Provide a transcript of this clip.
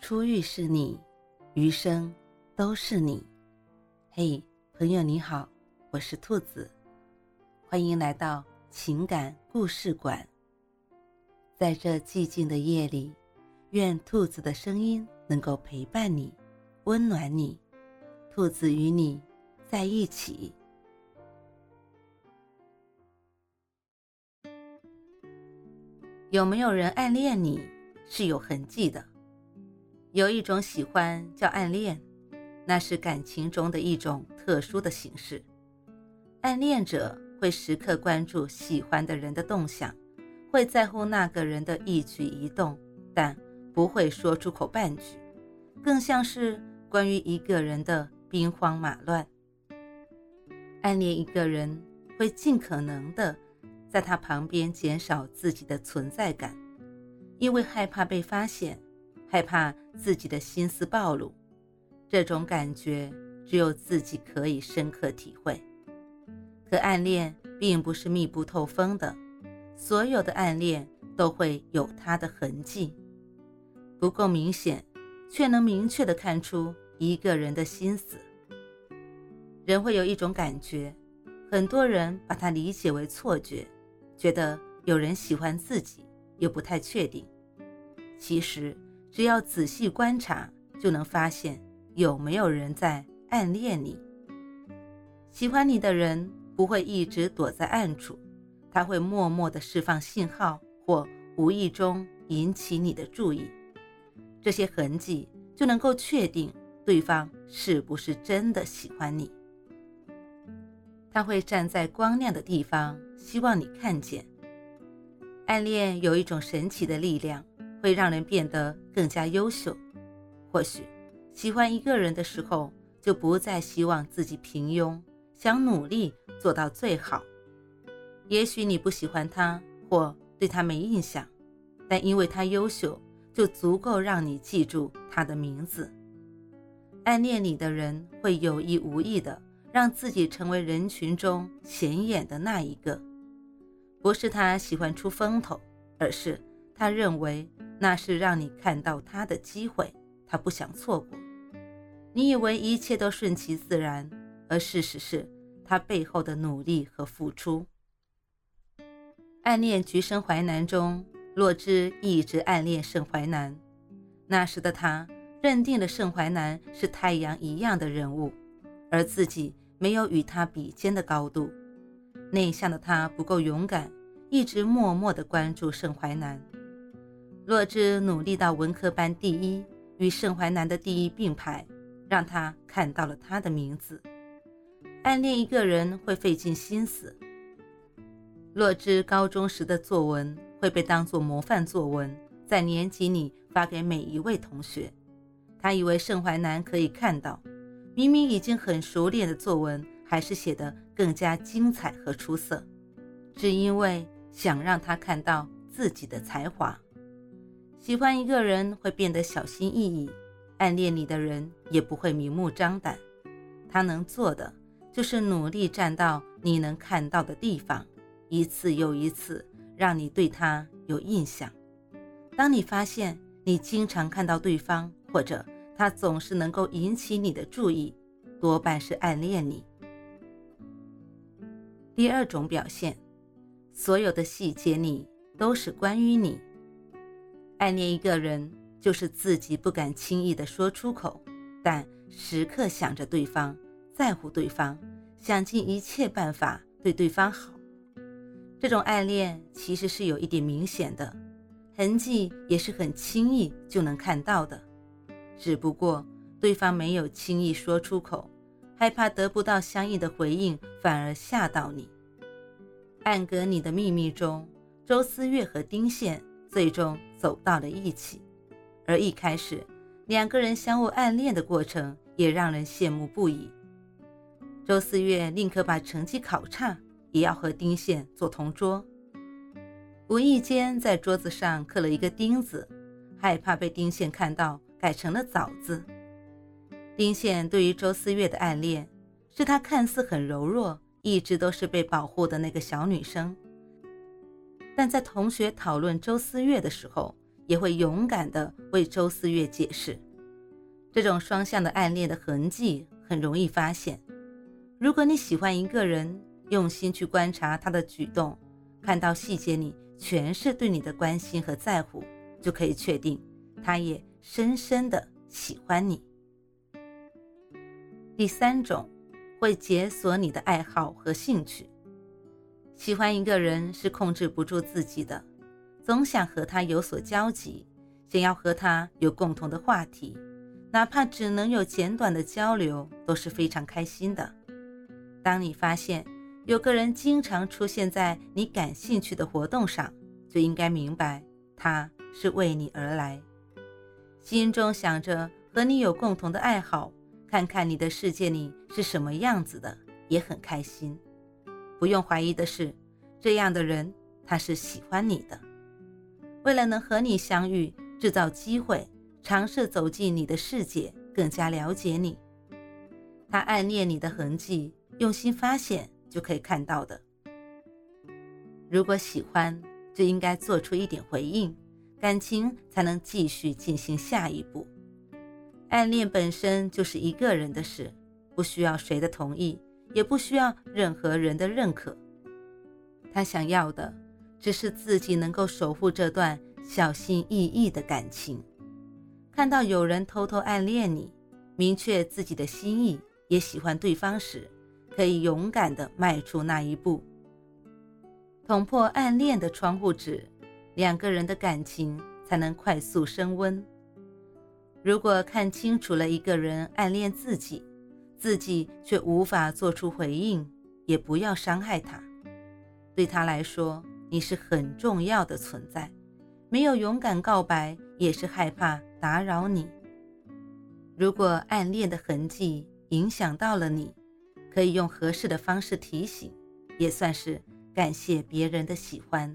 初遇是你，余生都是你。嘿，朋友你好，我是兔子，欢迎来到情感故事馆。在这寂静的夜里，愿兔子的声音能够陪伴你，温暖你。兔子与你在一起。有没有人暗恋你是有痕迹的？有一种喜欢叫暗恋，那是感情中的一种特殊的形式。暗恋者会时刻关注喜欢的人的动向，会在乎那个人的一举一动，但不会说出口半句，更像是关于一个人的兵荒马乱。暗恋一个人会尽可能的在他旁边减少自己的存在感，因为害怕被发现。害怕自己的心思暴露，这种感觉只有自己可以深刻体会。可暗恋并不是密不透风的，所有的暗恋都会有它的痕迹，不够明显，却能明确的看出一个人的心思。人会有一种感觉，很多人把它理解为错觉，觉得有人喜欢自己，又不太确定。其实。只要仔细观察，就能发现有没有人在暗恋你。喜欢你的人不会一直躲在暗处，他会默默地释放信号，或无意中引起你的注意。这些痕迹就能够确定对方是不是真的喜欢你。他会站在光亮的地方，希望你看见。暗恋有一种神奇的力量。会让人变得更加优秀。或许喜欢一个人的时候，就不再希望自己平庸，想努力做到最好。也许你不喜欢他，或对他没印象，但因为他优秀，就足够让你记住他的名字。暗恋你的人会有意无意的让自己成为人群中显眼的那一个，不是他喜欢出风头，而是他认为。那是让你看到他的机会，他不想错过。你以为一切都顺其自然，而事实是他背后的努力和付出。暗恋橘生淮南中，洛枳一直暗恋盛淮南。那时的他认定了盛淮南是太阳一样的人物，而自己没有与他比肩的高度。内向的他不够勇敢，一直默默地关注盛淮南。洛枳努力到文科班第一，与盛淮南的第一并排，让他看到了他的名字。暗恋一个人会费尽心思。洛枳高中时的作文会被当作模范作文，在年级里发给每一位同学。他以为盛淮南可以看到，明明已经很熟练的作文，还是写得更加精彩和出色，只因为想让他看到自己的才华。喜欢一个人会变得小心翼翼，暗恋你的人也不会明目张胆。他能做的就是努力站到你能看到的地方，一次又一次让你对他有印象。当你发现你经常看到对方，或者他总是能够引起你的注意，多半是暗恋你。第二种表现，所有的细节里都是关于你。暗恋一个人，就是自己不敢轻易的说出口，但时刻想着对方，在乎对方，想尽一切办法对对方好。这种暗恋其实是有一点明显的，痕迹也是很轻易就能看到的，只不过对方没有轻易说出口，害怕得不到相应的回应，反而吓到你。暗格里的秘密中，周思月和丁宪。最终走到了一起，而一开始两个人相互暗恋的过程也让人羡慕不已。周思月宁可把成绩考差，也要和丁宪做同桌。无意间在桌子上刻了一个丁字，害怕被丁宪看到，改成了枣字。丁宪对于周思月的暗恋，是他看似很柔弱，一直都是被保护的那个小女生。但在同学讨论周思月的时候，也会勇敢地为周思月解释。这种双向的暗恋的痕迹很容易发现。如果你喜欢一个人，用心去观察他的举动，看到细节里全是对你的关心和在乎，就可以确定他也深深的喜欢你。第三种，会解锁你的爱好和兴趣。喜欢一个人是控制不住自己的，总想和他有所交集，想要和他有共同的话题。哪怕只能有简短的交流，都是非常开心的。当你发现有个人经常出现在你感兴趣的活动上，就应该明白他是为你而来，心中想着和你有共同的爱好，看看你的世界里是什么样子的，也很开心。不用怀疑的是，这样的人他是喜欢你的，为了能和你相遇，制造机会。尝试走进你的世界，更加了解你。他暗恋你的痕迹，用心发现就可以看到的。如果喜欢，就应该做出一点回应，感情才能继续进行下一步。暗恋本身就是一个人的事，不需要谁的同意，也不需要任何人的认可。他想要的，只是自己能够守护这段小心翼翼的感情。看到有人偷偷暗恋你，明确自己的心意，也喜欢对方时，可以勇敢地迈出那一步，捅破暗恋的窗户纸，两个人的感情才能快速升温。如果看清楚了一个人暗恋自己，自己却无法做出回应，也不要伤害他。对他来说，你是很重要的存在。没有勇敢告白，也是害怕打扰你。如果暗恋的痕迹影响到了你，可以用合适的方式提醒，也算是感谢别人的喜欢。